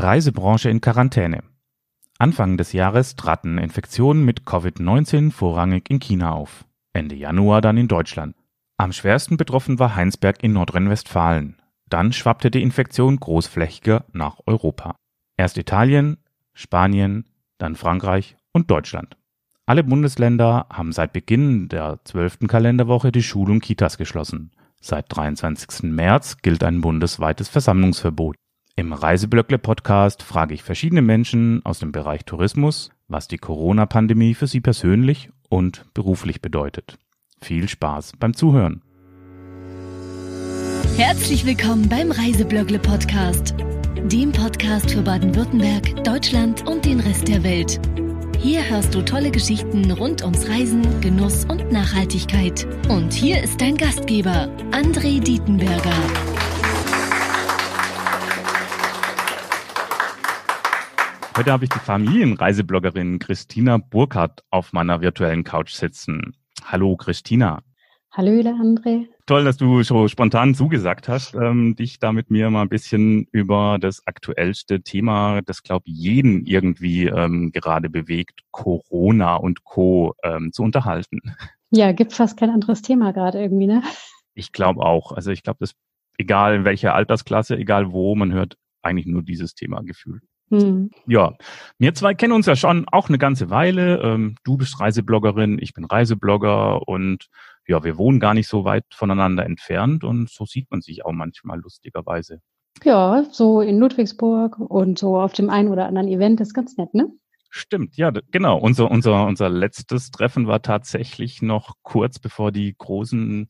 Reisebranche in Quarantäne. Anfang des Jahres traten Infektionen mit Covid-19 vorrangig in China auf, Ende Januar dann in Deutschland. Am schwersten betroffen war Heinsberg in Nordrhein-Westfalen. Dann schwappte die Infektion großflächiger nach Europa. Erst Italien, Spanien, dann Frankreich und Deutschland. Alle Bundesländer haben seit Beginn der zwölften Kalenderwoche die Schul- und Kitas geschlossen. Seit 23. März gilt ein bundesweites Versammlungsverbot. Im Reiseblöckle-Podcast frage ich verschiedene Menschen aus dem Bereich Tourismus, was die Corona-Pandemie für sie persönlich und beruflich bedeutet. Viel Spaß beim Zuhören. Herzlich willkommen beim Reiseblöckle Podcast, dem Podcast für Baden-Württemberg, Deutschland und den Rest der Welt. Hier hörst du tolle Geschichten rund ums Reisen, Genuss und Nachhaltigkeit. Und hier ist dein Gastgeber, André Dietenberger. Heute habe ich die Familienreisebloggerin Christina Burkhardt auf meiner virtuellen Couch sitzen. Hallo Christina. Hallöle André. Toll, dass du so spontan zugesagt hast, ähm, dich da mit mir mal ein bisschen über das aktuellste Thema, das glaube ich jeden irgendwie ähm, gerade bewegt, Corona und Co. Ähm, zu unterhalten. Ja, gibt fast kein anderes Thema gerade irgendwie, ne? Ich glaube auch. Also ich glaube, das egal in welcher Altersklasse, egal wo, man hört eigentlich nur dieses Thema gefühlt. Hm. Ja, wir zwei kennen uns ja schon auch eine ganze Weile. Ähm, du bist Reisebloggerin, ich bin Reiseblogger und ja, wir wohnen gar nicht so weit voneinander entfernt und so sieht man sich auch manchmal lustigerweise. Ja, so in Ludwigsburg und so auf dem einen oder anderen Event ist ganz nett, ne? Stimmt, ja, genau. Unser, unser, unser letztes Treffen war tatsächlich noch kurz bevor die großen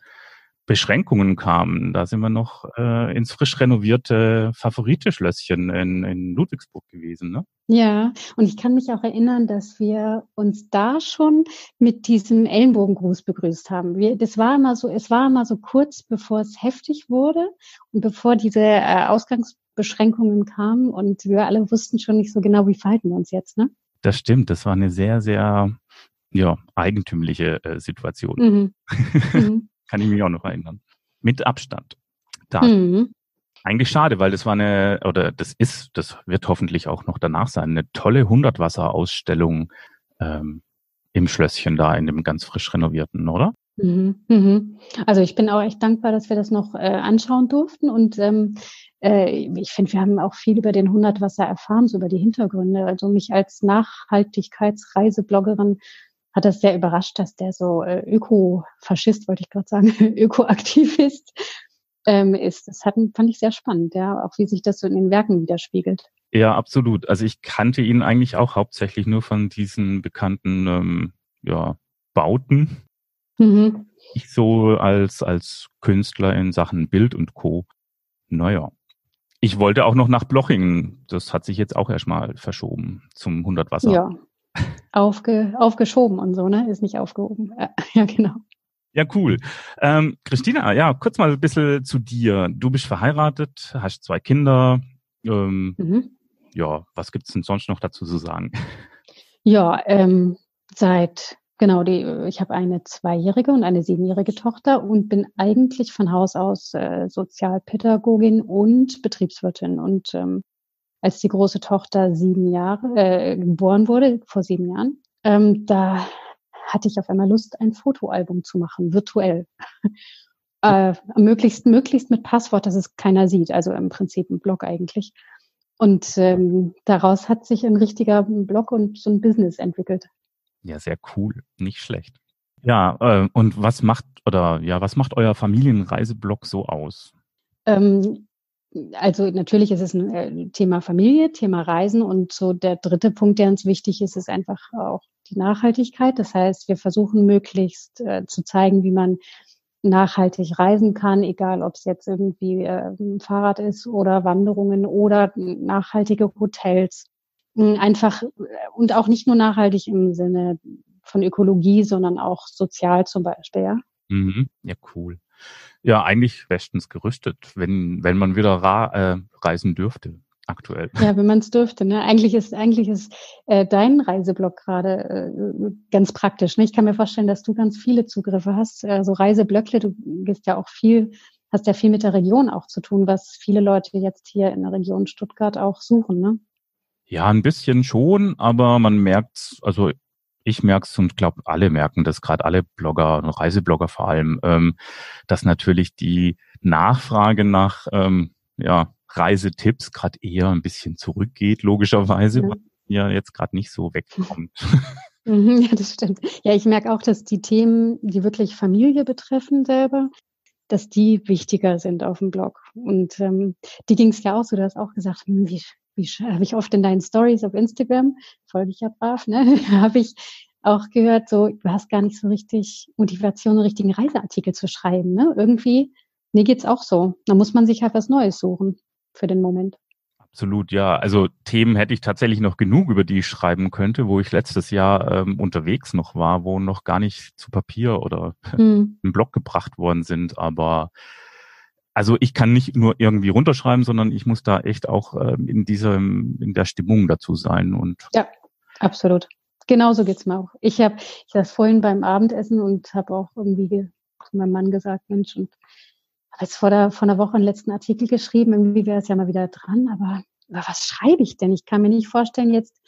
Beschränkungen kamen. Da sind wir noch äh, ins frisch renovierte Favorite-Schlösschen in, in Ludwigsburg gewesen. Ne? Ja, und ich kann mich auch erinnern, dass wir uns da schon mit diesem Ellenbogengruß begrüßt haben. Wir, das war immer so, es war immer so kurz, bevor es heftig wurde und bevor diese äh, Ausgangsbeschränkungen kamen und wir alle wussten schon nicht so genau, wie verhalten wir uns jetzt. Ne? Das stimmt. Das war eine sehr, sehr ja, eigentümliche äh, Situation. Mhm. Mhm. Kann ich mich auch noch erinnern. Mit Abstand. Da. Mhm. Eigentlich schade, weil das war eine, oder das ist, das wird hoffentlich auch noch danach sein, eine tolle Hundertwasser-Ausstellung ähm, im Schlösschen da, in dem ganz frisch renovierten, oder? Mhm, mhm. Also ich bin auch echt dankbar, dass wir das noch äh, anschauen durften und ähm, äh, ich finde, wir haben auch viel über den Hundertwasser erfahren, so über die Hintergründe. Also mich als Nachhaltigkeitsreisebloggerin hat das sehr überrascht, dass der so äh, Öko-Faschist, wollte ich gerade sagen, Öko-Aktivist ähm, ist. Das hat, fand ich sehr spannend, ja, auch wie sich das so in den Werken widerspiegelt. Ja, absolut. Also ich kannte ihn eigentlich auch hauptsächlich nur von diesen bekannten ähm, ja, Bauten. Mhm. Ich so als, als Künstler in Sachen Bild und Co. Naja. Ich wollte auch noch nach Blochingen. Das hat sich jetzt auch erstmal verschoben zum 100 Wasser. Ja, Aufge, aufgeschoben und so, ne? Ist nicht aufgehoben. Ja, genau. Ja, cool. Ähm, Christina, ja, kurz mal ein bisschen zu dir. Du bist verheiratet, hast zwei Kinder. Ähm, mhm. Ja, was gibt's denn sonst noch dazu zu sagen? Ja, ähm, seit genau die, ich habe eine zweijährige und eine siebenjährige Tochter und bin eigentlich von Haus aus äh, Sozialpädagogin und Betriebswirtin und ähm, als die große Tochter sieben Jahre äh, geboren wurde, vor sieben Jahren, ähm, da hatte ich auf einmal Lust, ein Fotoalbum zu machen, virtuell. äh, möglichst, möglichst mit Passwort, dass es keiner sieht, also im Prinzip ein Blog eigentlich. Und ähm, daraus hat sich ein richtiger Blog und so ein Business entwickelt. Ja, sehr cool, nicht schlecht. Ja, äh, und was macht oder ja, was macht euer Familienreiseblog so aus? Ähm, also natürlich ist es ein äh, Thema Familie, Thema Reisen und so der dritte Punkt, der uns wichtig ist, ist einfach auch die Nachhaltigkeit. Das heißt, wir versuchen möglichst äh, zu zeigen, wie man nachhaltig reisen kann, egal ob es jetzt irgendwie äh, Fahrrad ist oder Wanderungen oder nachhaltige Hotels. Hm, einfach äh, und auch nicht nur nachhaltig im Sinne von Ökologie, sondern auch sozial zum Beispiel. Ja, mhm. ja cool. Ja, eigentlich bestens gerüstet, wenn, wenn man wieder äh, reisen dürfte aktuell. Ja, wenn man es dürfte. Ne? Eigentlich ist, eigentlich ist äh, dein Reiseblock gerade äh, ganz praktisch. Ne? Ich kann mir vorstellen, dass du ganz viele Zugriffe hast. Also Reiseblöckle, du gehst ja auch viel hast ja viel mit der Region auch zu tun, was viele Leute jetzt hier in der Region Stuttgart auch suchen, ne? Ja, ein bisschen schon, aber man merkt, also ich merke es und glaube, alle merken das, gerade alle Blogger und Reiseblogger vor allem, ähm, dass natürlich die Nachfrage nach ähm, ja, Reisetipps gerade eher ein bisschen zurückgeht, logischerweise, ja. weil ja jetzt gerade nicht so wegkommt. Mhm, ja, das stimmt. Ja, ich merke auch, dass die Themen, die wirklich Familie betreffen selber, dass die wichtiger sind auf dem Blog. Und ähm, die ging es ja auch so, du hast auch gesagt, hm, wie habe ich oft in deinen Stories auf Instagram, folge ich ja brav, ne, habe ich auch gehört, so, du hast gar nicht so richtig Motivation, einen richtigen Reiseartikel zu schreiben. Ne? Irgendwie, mir geht's auch so. Da muss man sich halt was Neues suchen für den Moment. Absolut, ja. Also Themen hätte ich tatsächlich noch genug, über die ich schreiben könnte, wo ich letztes Jahr ähm, unterwegs noch war, wo noch gar nicht zu Papier oder hm. im Blog gebracht worden sind. Aber also ich kann nicht nur irgendwie runterschreiben, sondern ich muss da echt auch ähm, in diesem, in der Stimmung dazu sein. Und ja, absolut. Genauso geht's mir auch. Ich habe, ich saß vorhin beim Abendessen und habe auch irgendwie zu meinem Mann gesagt, Mensch, und habe jetzt vor der, vor einer Woche einen letzten Artikel geschrieben, irgendwie wäre es ja mal wieder dran, aber über was schreibe ich denn? Ich kann mir nicht vorstellen, jetzt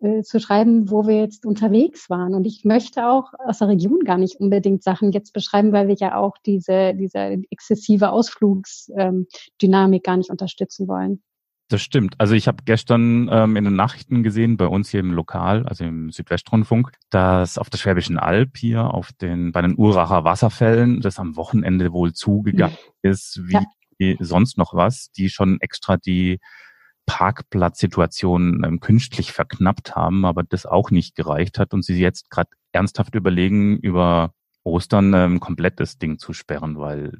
äh, zu schreiben, wo wir jetzt unterwegs waren. Und ich möchte auch aus der Region gar nicht unbedingt Sachen jetzt beschreiben, weil wir ja auch diese, diese exzessive Ausflugsdynamik gar nicht unterstützen wollen. Das stimmt. Also ich habe gestern ähm, in den Nachrichten gesehen, bei uns hier im Lokal, also im Südwestrundfunk, dass auf der Schwäbischen Alb hier auf den bei den Uracher Wasserfällen das am Wochenende wohl zugegangen ist, wie ja. sonst noch was, die schon extra die Parkplatzsituation ähm, künstlich verknappt haben, aber das auch nicht gereicht hat und sie jetzt gerade ernsthaft überlegen, über Ostern ähm, komplett das Ding zu sperren, weil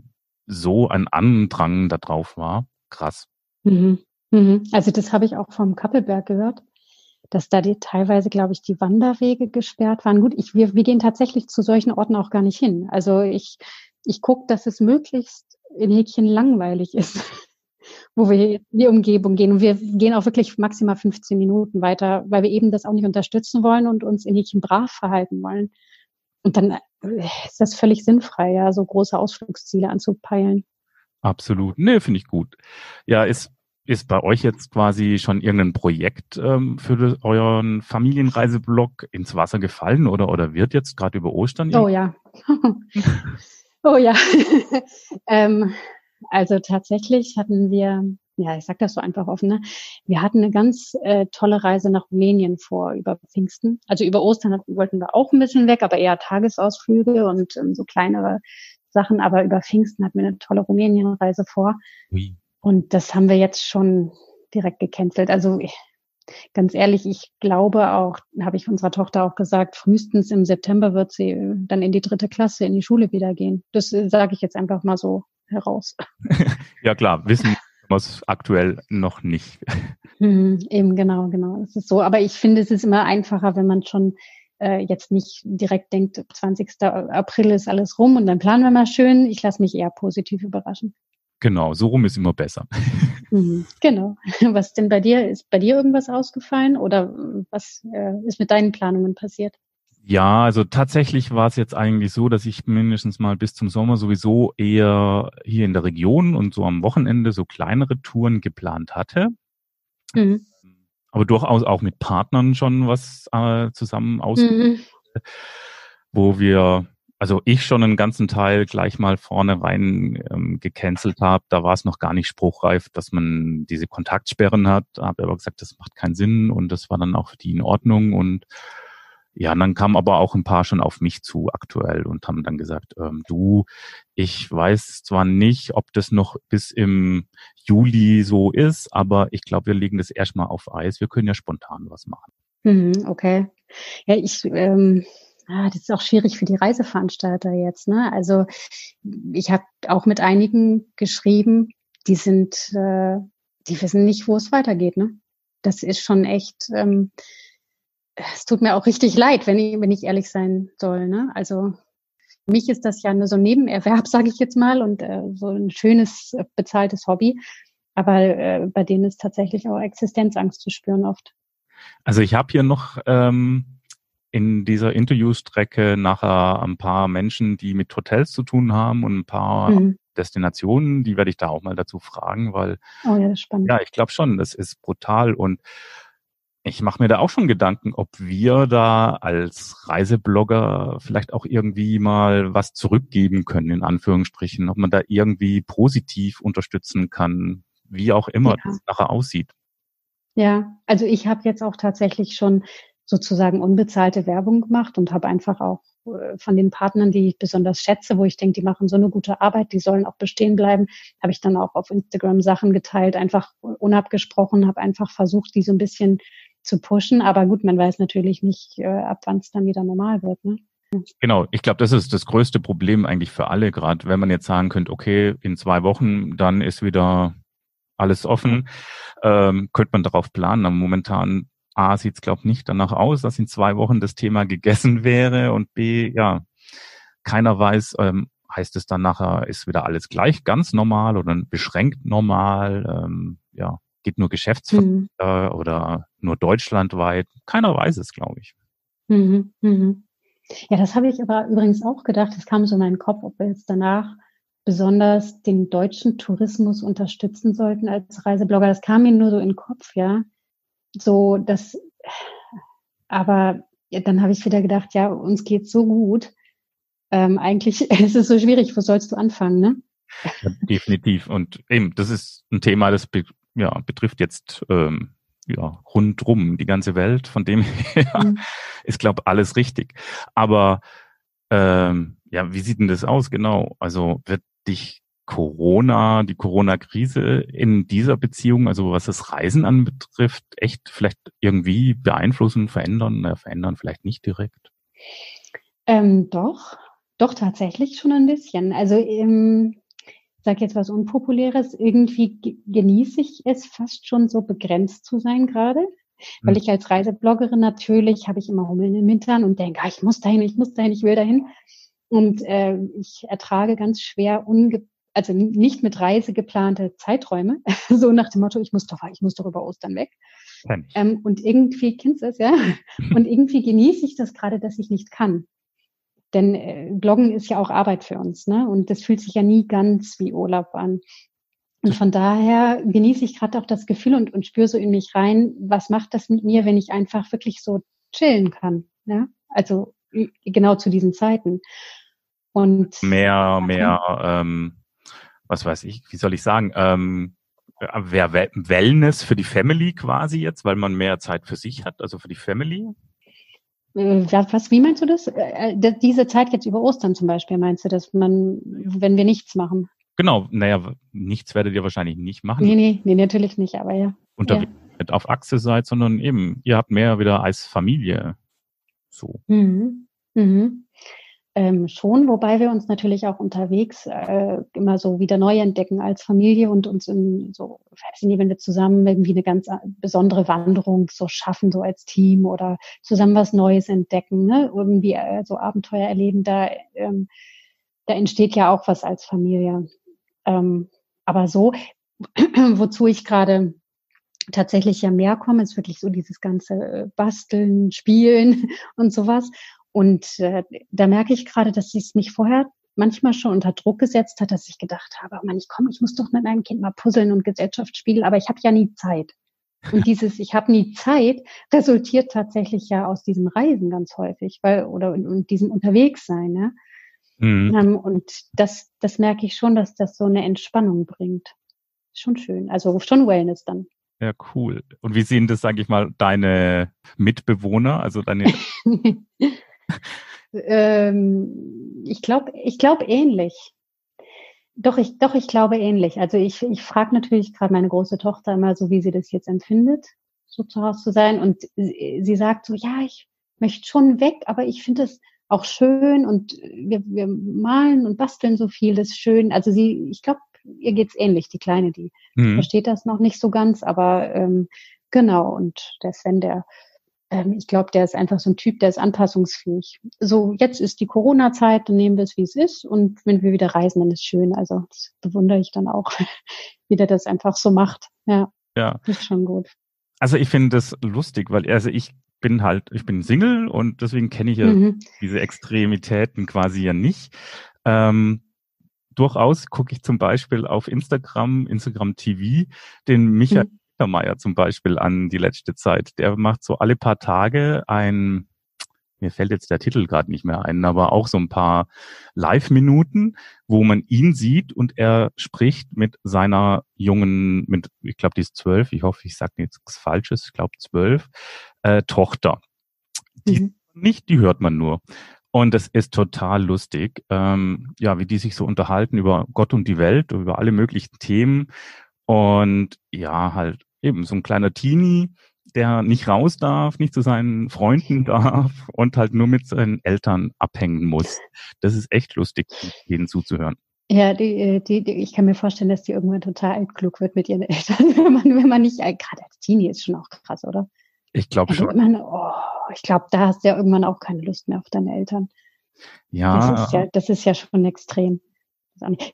so ein Andrang da drauf war. Krass. Mhm. Mhm. Also das habe ich auch vom Kappelberg gehört, dass da die teilweise, glaube ich, die Wanderwege gesperrt waren. Gut, ich, wir, wir gehen tatsächlich zu solchen Orten auch gar nicht hin. Also ich, ich gucke, dass es möglichst in Häkchen langweilig ist, wo wir in die Umgebung gehen. Und wir gehen auch wirklich maximal 15 Minuten weiter, weil wir eben das auch nicht unterstützen wollen und uns in Häkchen brav verhalten wollen. Und dann äh, ist das völlig sinnfrei, ja, so große Ausflugsziele anzupeilen. Absolut. Nee, finde ich gut. Ja, ist ist bei euch jetzt quasi schon irgendein Projekt ähm, für euren Familienreiseblog ins Wasser gefallen oder, oder wird jetzt gerade über Ostern? Oh ja. oh ja. ähm, also tatsächlich hatten wir, ja, ich sag das so einfach offen, ne? wir hatten eine ganz äh, tolle Reise nach Rumänien vor über Pfingsten. Also über Ostern wollten wir auch ein bisschen weg, aber eher Tagesausflüge und ähm, so kleinere Sachen. Aber über Pfingsten hatten wir eine tolle Rumänienreise vor. Wie? Und das haben wir jetzt schon direkt gecancelt. Also ganz ehrlich, ich glaube auch, habe ich unserer Tochter auch gesagt, frühestens im September wird sie äh, dann in die dritte Klasse in die Schule wieder gehen. Das äh, sage ich jetzt einfach mal so heraus. ja klar, wissen wir es aktuell noch nicht. Hm, eben genau, genau. Das ist so. Aber ich finde, es ist immer einfacher, wenn man schon äh, jetzt nicht direkt denkt, 20. April ist alles rum und dann planen wir mal schön. Ich lasse mich eher positiv überraschen. Genau, so rum ist immer besser. Mhm, genau. Was denn bei dir? Ist bei dir irgendwas ausgefallen oder was äh, ist mit deinen Planungen passiert? Ja, also tatsächlich war es jetzt eigentlich so, dass ich mindestens mal bis zum Sommer sowieso eher hier in der Region und so am Wochenende so kleinere Touren geplant hatte. Mhm. Aber durchaus auch mit Partnern schon was äh, zusammen aus, mhm. wo wir also ich schon einen ganzen Teil gleich mal vorne rein ähm, gecancelt habe. Da war es noch gar nicht spruchreif, dass man diese Kontaktsperren hat. Habe aber gesagt, das macht keinen Sinn und das war dann auch für die in Ordnung. Und ja, und dann kamen aber auch ein paar schon auf mich zu aktuell und haben dann gesagt, ähm, du, ich weiß zwar nicht, ob das noch bis im Juli so ist, aber ich glaube, wir legen das erstmal auf Eis. Wir können ja spontan was machen. Mhm, okay. Ja, ich ähm, Ah, das ist auch schwierig für die Reiseveranstalter jetzt. Ne? Also ich habe auch mit einigen geschrieben, die sind, äh, die wissen nicht, wo es weitergeht. Ne? Das ist schon echt. Ähm, es tut mir auch richtig leid, wenn ich, wenn ich ehrlich sein soll. Ne? Also für mich ist das ja nur so ein Nebenerwerb, sage ich jetzt mal, und äh, so ein schönes äh, bezahltes Hobby. Aber äh, bei denen ist tatsächlich auch Existenzangst zu spüren oft. Also ich habe hier noch ähm, in dieser Interviewstrecke nachher ein paar Menschen, die mit Hotels zu tun haben und ein paar mhm. Destinationen, die werde ich da auch mal dazu fragen, weil oh ja, das ist spannend. ja, ich glaube schon, das ist brutal und ich mache mir da auch schon Gedanken, ob wir da als Reiseblogger vielleicht auch irgendwie mal was zurückgeben können, in Anführungsstrichen, ob man da irgendwie positiv unterstützen kann, wie auch immer ja. das nachher aussieht. Ja, also ich habe jetzt auch tatsächlich schon sozusagen unbezahlte Werbung gemacht und habe einfach auch äh, von den Partnern, die ich besonders schätze, wo ich denke, die machen so eine gute Arbeit, die sollen auch bestehen bleiben, habe ich dann auch auf Instagram Sachen geteilt, einfach unabgesprochen, habe einfach versucht, die so ein bisschen zu pushen. Aber gut, man weiß natürlich nicht, äh, ab wann es dann wieder normal wird. Ne? Genau, ich glaube, das ist das größte Problem eigentlich für alle, gerade wenn man jetzt sagen könnte, okay, in zwei Wochen, dann ist wieder alles offen, ähm, könnte man darauf planen. Aber momentan A sieht es, glaube ich, nicht danach aus, dass in zwei Wochen das Thema gegessen wäre und B, ja, keiner weiß, ähm, heißt es dann nachher, ist wieder alles gleich, ganz normal oder beschränkt normal, ähm, ja, geht nur Geschäftsverkehr mhm. oder nur deutschlandweit. Keiner weiß es, glaube ich. Mhm. Mhm. Ja, das habe ich aber übrigens auch gedacht. Es kam so in meinen Kopf, ob wir jetzt danach besonders den deutschen Tourismus unterstützen sollten als Reiseblogger. Das kam mir nur so in den Kopf, ja. So, das, aber ja, dann habe ich wieder gedacht, ja, uns geht's so gut. Ähm, eigentlich ist es so schwierig, wo sollst du anfangen, ne? Ja, definitiv. Und eben, das ist ein Thema, das ja, betrifft jetzt ähm, ja, rundrum die ganze Welt. Von dem her mhm. ist, glaube alles richtig. Aber ähm, ja, wie sieht denn das aus genau? Also wird dich Corona, die Corona-Krise in dieser Beziehung, also was das Reisen anbetrifft, echt vielleicht irgendwie beeinflussen, verändern? Na, verändern vielleicht nicht direkt. Ähm, doch, doch tatsächlich schon ein bisschen. Also ähm, sage jetzt was Unpopuläres, irgendwie genieße ich es fast schon so begrenzt zu sein gerade. Weil hm. ich als Reisebloggerin natürlich habe ich immer Hummel in den Hintern und denke, ah, ich muss dahin, ich muss dahin, ich will dahin. Und äh, ich ertrage ganz schwer unge also nicht mit Reise geplante Zeiträume, so nach dem Motto, ich muss doch, ich muss doch über Ostern weg. Ähm, und irgendwie, kennst du es, ja? Und irgendwie genieße ich das gerade, dass ich nicht kann. Denn äh, Bloggen ist ja auch Arbeit für uns, ne? Und das fühlt sich ja nie ganz wie Urlaub an. Und von daher genieße ich gerade auch das Gefühl und, und spüre so in mich rein, was macht das mit mir, wenn ich einfach wirklich so chillen kann. Ja? Also genau zu diesen Zeiten. Und mehr, mehr, ähm, was weiß ich, wie soll ich sagen, ähm, Wellness für die Family quasi jetzt, weil man mehr Zeit für sich hat, also für die Family? Äh, was, wie meinst du das? Äh, äh, diese Zeit jetzt über Ostern zum Beispiel, meinst du, dass man, wenn wir nichts machen? Genau, naja, nichts werdet ihr wahrscheinlich nicht machen. Nee, nee, nee, natürlich nicht, aber ja. Unterwegs ja. auf Achse seid, sondern eben, ihr habt mehr wieder als Familie. So. Mhm. Mhm ähm, schon, wobei wir uns natürlich auch unterwegs äh, immer so wieder neu entdecken als Familie und uns in so, weiß nicht, wenn wir zusammen irgendwie eine ganz äh, besondere Wanderung so schaffen, so als Team oder zusammen was Neues entdecken, ne? irgendwie äh, so Abenteuer erleben, da, ähm, da entsteht ja auch was als Familie. Ähm, aber so, wozu ich gerade tatsächlich ja mehr komme, ist wirklich so dieses ganze äh, Basteln, Spielen und sowas. Und äh, da merke ich gerade, dass sie es mich vorher manchmal schon unter Druck gesetzt hat, dass ich gedacht habe, oh Mann, ich komme, ich muss doch mit meinem Kind mal puzzeln und Gesellschaft spielen, aber ich habe ja nie Zeit. Und dieses Ich habe nie Zeit resultiert tatsächlich ja aus diesem Reisen ganz häufig, weil oder und diesem Unterwegssein. Ne? Mhm. Ähm, und das, das merke ich schon, dass das so eine Entspannung bringt. Schon schön. Also schon Wellness dann. Ja, cool. Und wie sehen das, sage ich mal, deine Mitbewohner, also deine ähm, ich glaube, ich glaube ähnlich. Doch, ich, doch, ich glaube ähnlich. Also ich, ich frage natürlich gerade meine große Tochter immer so, wie sie das jetzt empfindet, so zu Hause zu sein. Und sie, sie sagt so, ja, ich möchte schon weg, aber ich finde es auch schön und wir, wir malen und basteln so viel, das ist schön. Also sie, ich glaube, ihr geht's ähnlich, die Kleine, die mhm. versteht das noch nicht so ganz, aber ähm, genau, und der Sven, der ähm, ich glaube, der ist einfach so ein Typ, der ist anpassungsfähig. So, jetzt ist die Corona-Zeit, dann nehmen wir es, wie es ist. Und wenn wir wieder reisen, dann ist es schön. Also, das bewundere ich dann auch, wie der das einfach so macht. Ja. Ja. Ist schon gut. Also, ich finde das lustig, weil, also ich bin halt, ich bin Single und deswegen kenne ich ja mhm. diese Extremitäten quasi ja nicht. Ähm, durchaus gucke ich zum Beispiel auf Instagram, Instagram TV, den Michael mhm. Mittermeier zum Beispiel an die letzte Zeit. Der macht so alle paar Tage ein, mir fällt jetzt der Titel gerade nicht mehr ein, aber auch so ein paar Live-Minuten, wo man ihn sieht und er spricht mit seiner jungen, mit, ich glaube, die ist zwölf, ich hoffe, ich sage nichts Falsches, ich glaube zwölf, äh, Tochter. Die mhm. nicht, die hört man nur. Und es ist total lustig, ähm, ja, wie die sich so unterhalten über Gott und die Welt, über alle möglichen Themen. Und ja, halt eben so ein kleiner Teenie, der nicht raus darf, nicht zu seinen Freunden darf und halt nur mit seinen Eltern abhängen muss. Das ist echt lustig, denen zuzuhören. Ja, die, äh, die, die, ich kann mir vorstellen, dass die irgendwann total altklug wird mit ihren Eltern, wenn man, wenn man nicht, gerade als Teenie ist schon auch krass, oder? Ich glaube also schon. Man, oh, ich glaube, da hast du ja irgendwann auch keine Lust mehr auf deine Eltern. Ja. Das ist ja, das ist ja schon extrem.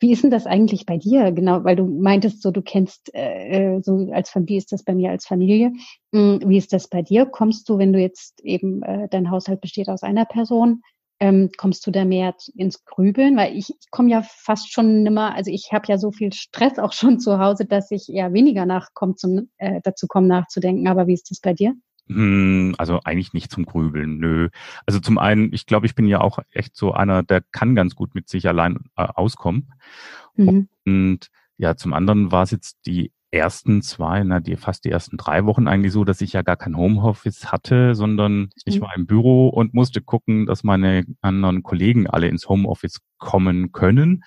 Wie ist denn das eigentlich bei dir? Genau, weil du meintest so, du kennst äh, so als wie ist das bei mir als Familie? Hm, wie ist das bei dir? Kommst du, wenn du jetzt eben äh, dein Haushalt besteht aus einer Person, ähm, kommst du da mehr ins Grübeln? Weil ich, ich komme ja fast schon nimmer, also ich habe ja so viel Stress auch schon zu Hause, dass ich eher weniger nachkomme, zum äh, dazu komme nachzudenken. Aber wie ist das bei dir? Hm, also eigentlich nicht zum Grübeln, nö. Also zum einen, ich glaube, ich bin ja auch echt so einer, der kann ganz gut mit sich allein äh, auskommen. Mhm. Und ja, zum anderen war es jetzt die ersten zwei, na, die fast die ersten drei Wochen eigentlich so, dass ich ja gar kein Homeoffice hatte, sondern mhm. ich war im Büro und musste gucken, dass meine anderen Kollegen alle ins Homeoffice kommen können.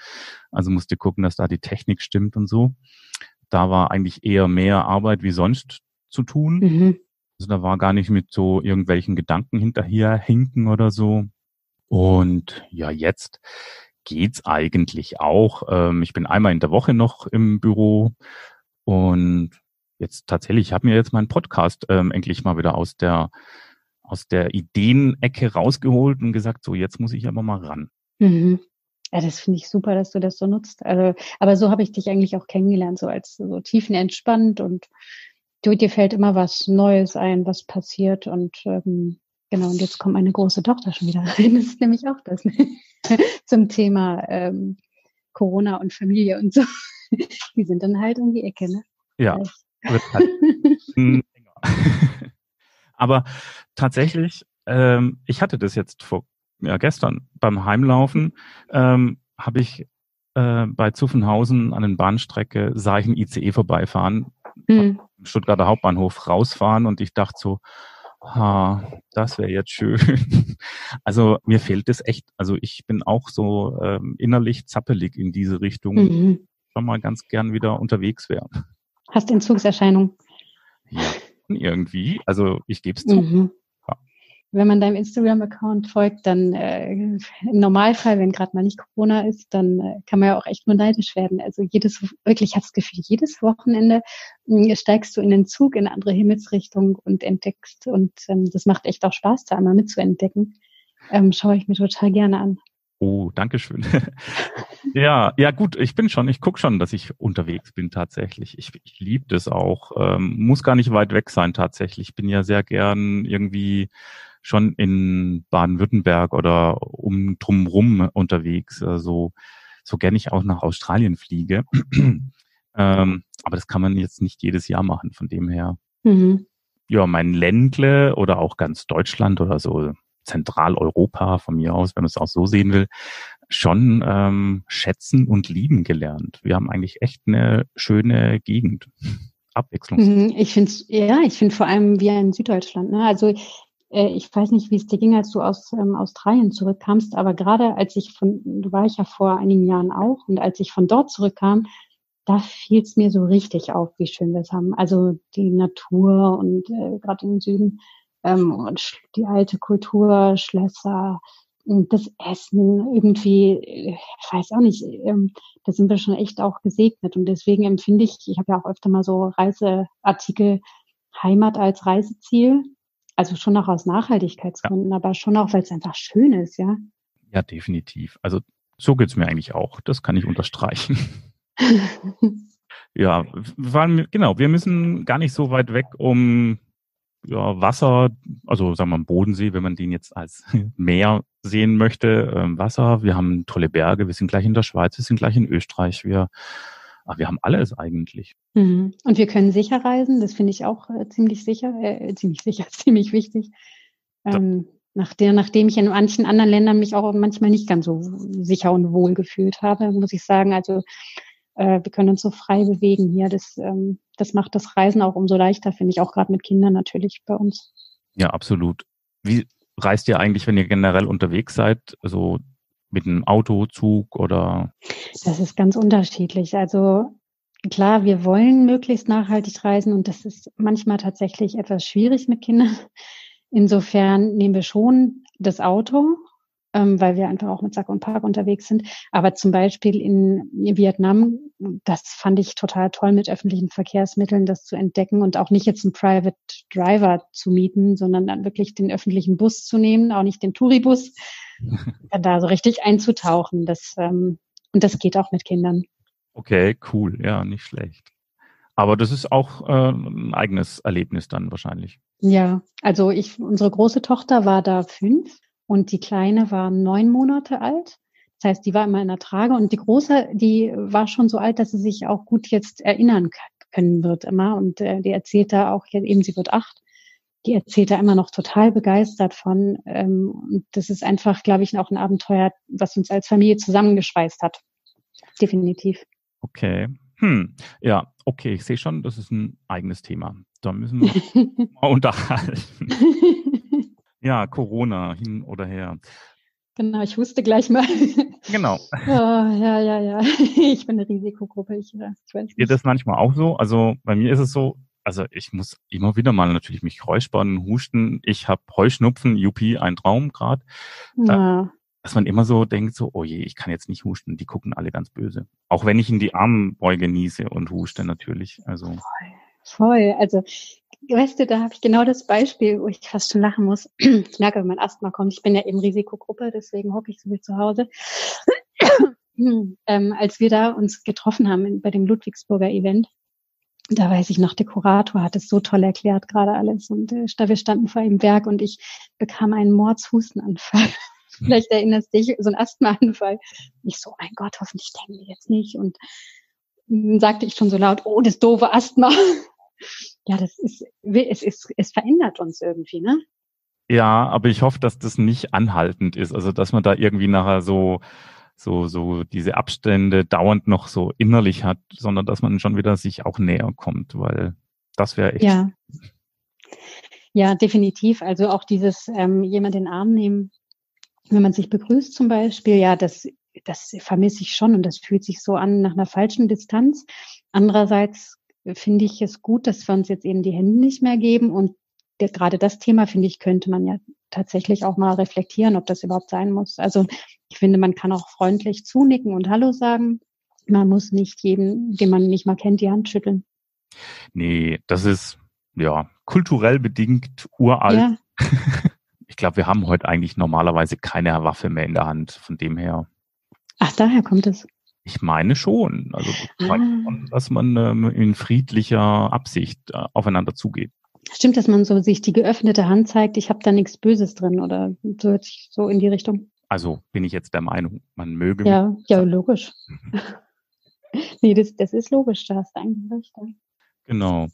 Also musste gucken, dass da die Technik stimmt und so. Da war eigentlich eher mehr Arbeit wie sonst zu tun. Mhm. Also da war gar nicht mit so irgendwelchen Gedanken hinterher hinken oder so. Und ja, jetzt geht's eigentlich auch. Ähm, ich bin einmal in der Woche noch im Büro und jetzt tatsächlich, ich habe mir jetzt meinen Podcast ähm, endlich mal wieder aus der aus der Ideenecke rausgeholt und gesagt, so jetzt muss ich aber mal ran. Mhm. Ja, das finde ich super, dass du das so nutzt. Also, aber so habe ich dich eigentlich auch kennengelernt, so als so tiefenentspannt und du, dir fällt immer was Neues ein, was passiert und ähm, genau, und jetzt kommt meine große Tochter schon wieder rein. Das ist nämlich auch das ne? zum Thema ähm, Corona und Familie und so. Die sind dann halt um die Ecke, ne? Ja. Halt Aber tatsächlich, ähm, ich hatte das jetzt vor ja, gestern beim Heimlaufen, ähm, habe ich äh, bei Zuffenhausen an den Bahnstrecke sah ich ein ICE vorbeifahren, mhm. Stuttgarter Hauptbahnhof rausfahren und ich dachte so, ha, das wäre jetzt schön. Also mir fehlt es echt. Also ich bin auch so ähm, innerlich zappelig in diese Richtung. Mhm. Schon mal ganz gern wieder unterwegs wäre. Hast Entzugserscheinungen? Ja, irgendwie. Also ich gebe es zu. Mhm wenn man deinem Instagram-Account folgt, dann äh, im Normalfall, wenn gerade mal nicht Corona ist, dann äh, kann man ja auch echt nur neidisch werden. Also jedes, wirklich, ich habe das Gefühl, jedes Wochenende äh, steigst du in den Zug in eine andere Himmelsrichtung und entdeckst. Und ähm, das macht echt auch Spaß, da einmal mitzuentdecken. Ähm, schaue ich mir total gerne an. Oh, danke schön. ja, ja gut, ich bin schon, ich guck schon, dass ich unterwegs bin tatsächlich. Ich, ich liebe das auch. Ähm, muss gar nicht weit weg sein tatsächlich. Ich bin ja sehr gern irgendwie schon in Baden-Württemberg oder um drumrum unterwegs. Also so gern ich auch nach Australien fliege. ähm, aber das kann man jetzt nicht jedes Jahr machen. Von dem her, mhm. ja, mein Ländle oder auch ganz Deutschland oder so Zentraleuropa von mir aus, wenn man es auch so sehen will, schon ähm, schätzen und lieben gelernt. Wir haben eigentlich echt eine schöne Gegend. Mhm, ich finde ja, ich finde vor allem wie in Süddeutschland. Ne? Also äh, ich weiß nicht, wie es dir ging, als du aus ähm, Australien zurückkamst, aber gerade als ich von, du war ich ja vor einigen Jahren auch, und als ich von dort zurückkam, da fiel es mir so richtig auf, wie schön wir es haben. Also die Natur und äh, gerade im Süden ähm, und die alte Kultur, Schlösser, das Essen irgendwie, äh, ich weiß auch nicht, ähm, da sind wir schon echt auch gesegnet. Und deswegen empfinde ich, ich habe ja auch öfter mal so Reiseartikel, Heimat als Reiseziel. Also schon auch aus Nachhaltigkeitsgründen, ja. aber schon auch, weil es einfach schön ist, ja. Ja, definitiv. Also so geht's mir eigentlich auch. Das kann ich unterstreichen. ja, waren, genau, wir müssen gar nicht so weit weg, um ja, Wasser, also sagen wir mal Bodensee, wenn man den jetzt als Meer sehen möchte, ähm, Wasser. Wir haben tolle Berge, wir sind gleich in der Schweiz, wir sind gleich in Österreich, wir, ach, wir haben alles eigentlich. Mhm. Und wir können sicher reisen, das finde ich auch äh, ziemlich sicher, äh, ziemlich sicher, ziemlich wichtig. Ähm, nach der, nachdem ich in manchen anderen Ländern mich auch manchmal nicht ganz so sicher und wohl gefühlt habe, muss ich sagen, also äh, wir können uns so frei bewegen hier. Das, ähm, das macht das Reisen auch umso leichter, finde ich, auch gerade mit Kindern natürlich bei uns. Ja, absolut. Wie reist ihr eigentlich, wenn ihr generell unterwegs seid? Also mit einem Auto, Zug oder? Das ist ganz unterschiedlich. Also klar, wir wollen möglichst nachhaltig reisen und das ist manchmal tatsächlich etwas schwierig mit Kindern. Insofern nehmen wir schon das Auto, ähm, weil wir einfach auch mit Sack und Park unterwegs sind. Aber zum Beispiel in Vietnam, das fand ich total toll, mit öffentlichen Verkehrsmitteln das zu entdecken und auch nicht jetzt einen Private Driver zu mieten, sondern dann wirklich den öffentlichen Bus zu nehmen, auch nicht den Touribus, da so richtig einzutauchen. Das, ähm, und das geht auch mit Kindern. Okay, cool. Ja, nicht schlecht. Aber das ist auch äh, ein eigenes Erlebnis dann wahrscheinlich. Ja, also ich, unsere große Tochter war da fünf und die Kleine war neun Monate alt. Das heißt, die war immer in der Trage und die Große, die war schon so alt, dass sie sich auch gut jetzt erinnern können wird immer. Und äh, die erzählt da auch, eben sie wird acht, die erzählt da immer noch total begeistert von. Ähm, und das ist einfach, glaube ich, auch ein Abenteuer, was uns als Familie zusammengeschweißt hat. Definitiv. Okay. Hm, ja, okay, ich sehe schon, das ist ein eigenes Thema. Da müssen wir mal unterhalten. Ja, Corona hin oder her. Genau, ich wusste gleich mal. Genau. Oh, ja, ja, ja. Ich bin eine Risikogruppe. Ich, äh, ich weiß. Geht das manchmal auch so? Also bei mir ist es so, also ich muss immer wieder mal natürlich mich räuspern, husten. Ich habe Heuschnupfen, Juppie, ein Traum gerade. Ja. Dass man immer so denkt, so, oh je, ich kann jetzt nicht husten. Die gucken alle ganz böse. Auch wenn ich in die Armbeuge niese und huste natürlich. Also. Voll. Voll. Also weißt du, da habe ich genau das Beispiel, wo ich fast schon lachen muss. Ich merke, wenn mein Asthma kommt, ich bin ja eben Risikogruppe, deswegen hocke ich so viel zu Hause. ähm, als wir da uns getroffen haben bei dem Ludwigsburger Event, da weiß ich noch, der Kurator hat es so toll erklärt, gerade alles. Und äh, wir standen vor ihm Werk und ich bekam einen Mordshustenanfall. Vielleicht erinnerst du dich, so ein Asthmaanfall. Ich so, mein Gott, hoffentlich denken wir jetzt nicht. Und dann sagte ich schon so laut, oh, das doofe Asthma ja, das ist, es ist, es verändert uns irgendwie, ne? Ja, aber ich hoffe, dass das nicht anhaltend ist. Also, dass man da irgendwie nachher so, so, so diese Abstände dauernd noch so innerlich hat, sondern dass man schon wieder sich auch näher kommt, weil das wäre echt. Ja. Ja, definitiv. Also auch dieses ähm, jemand in den Arm nehmen, wenn man sich begrüßt zum Beispiel, ja, das, das vermisse ich schon und das fühlt sich so an nach einer falschen Distanz. Andererseits finde ich es gut, dass wir uns jetzt eben die Hände nicht mehr geben. Und der, gerade das Thema, finde ich, könnte man ja tatsächlich auch mal reflektieren, ob das überhaupt sein muss. Also ich finde, man kann auch freundlich zunicken und Hallo sagen. Man muss nicht jedem, den man nicht mal kennt, die Hand schütteln. Nee, das ist ja kulturell bedingt uralt. Ja. Ich glaube, wir haben heute eigentlich normalerweise keine Waffe mehr in der Hand, von dem her. Ach, daher kommt es. Ich meine schon. Also, ah. dass man ähm, in friedlicher Absicht äh, aufeinander zugeht. Stimmt, dass man so sich die geöffnete Hand zeigt, ich habe da nichts Böses drin oder so, so in die Richtung? Also bin ich jetzt der Meinung, man möge. Ja, ja, logisch. nee, das, das ist logisch, da hast du eigentlich recht. Genau.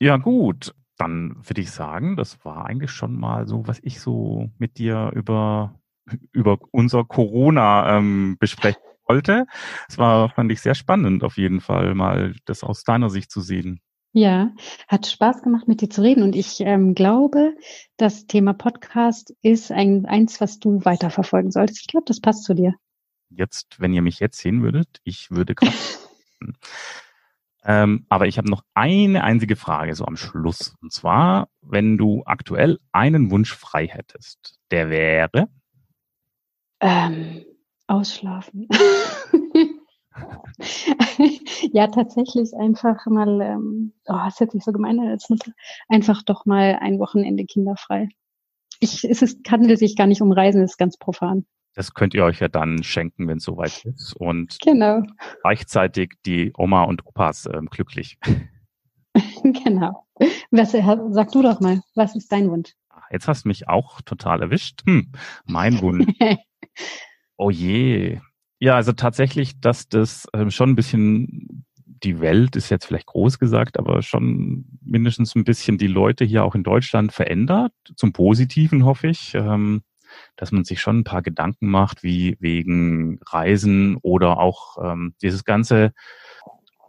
Ja, gut. Dann würde ich sagen, das war eigentlich schon mal so, was ich so mit dir über, über unser Corona ähm, besprechen wollte. Es war, fand ich sehr spannend, auf jeden Fall mal das aus deiner Sicht zu sehen. Ja, hat Spaß gemacht, mit dir zu reden. Und ich ähm, glaube, das Thema Podcast ist ein, eins, was du weiterverfolgen solltest. Ich glaube, das passt zu dir. Jetzt, wenn ihr mich jetzt sehen würdet, ich würde gerade. ähm, aber ich habe noch eine einzige Frage so am Schluss. Und zwar, wenn du aktuell einen Wunsch frei hättest, der wäre? Ähm, Ausschlafen. ja, tatsächlich einfach mal, ähm, oh, es hört sich so gemein an als Mutter, einfach doch mal ein Wochenende kinderfrei. Ich, es ist, handelt sich gar nicht um Reisen, es ist ganz profan. Das könnt ihr euch ja dann schenken, wenn es soweit ist. Und genau. gleichzeitig die Oma und Opas ähm, glücklich. genau. Was, sag du doch mal, was ist dein Wunsch? Ah, jetzt hast du mich auch total erwischt. Hm, mein Wunsch. oh je. Ja, also tatsächlich, dass das äh, schon ein bisschen die Welt ist jetzt vielleicht groß gesagt, aber schon mindestens ein bisschen die Leute hier auch in Deutschland verändert. Zum Positiven hoffe ich, ähm, dass man sich schon ein paar Gedanken macht, wie wegen Reisen oder auch ähm, dieses ganze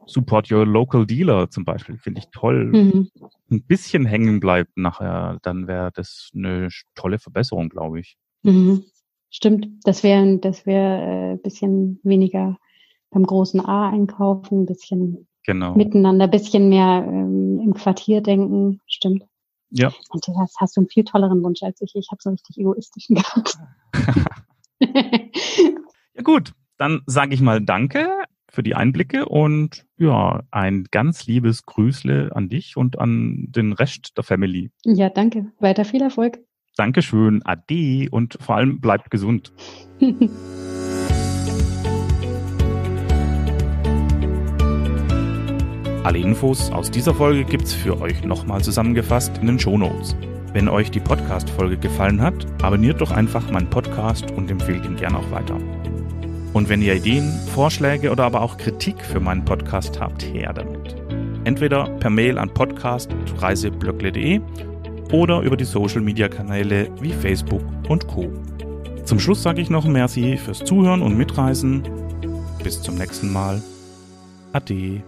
Support Your Local Dealer zum Beispiel, finde ich toll. Mhm. Ein bisschen hängen bleibt nachher, dann wäre das eine tolle Verbesserung, glaube ich. Mhm. Stimmt, das wäre das wäre äh, bisschen weniger beim großen A einkaufen, ein bisschen genau. miteinander, ein bisschen mehr ähm, im Quartier denken. Stimmt. Ja. Und du hast, hast du einen viel tolleren Wunsch als ich. Ich habe so einen richtig egoistischen gehabt. ja gut, dann sage ich mal Danke für die Einblicke und ja, ein ganz liebes Grüßle an dich und an den Rest der Family. Ja, danke. Weiter viel Erfolg. Dankeschön, Ade und vor allem bleibt gesund. Alle Infos aus dieser Folge gibt's für euch nochmal zusammengefasst in den Shownotes. Wenn euch die Podcast-Folge gefallen hat, abonniert doch einfach meinen Podcast und empfehlt ihn gerne auch weiter. Und wenn ihr Ideen, Vorschläge oder aber auch Kritik für meinen Podcast habt, her damit. Entweder per Mail an podcast.reiseblöckle.de oder über die Social Media Kanäle wie Facebook und Co. Zum Schluss sage ich noch merci fürs Zuhören und Mitreisen. Bis zum nächsten Mal. Ade.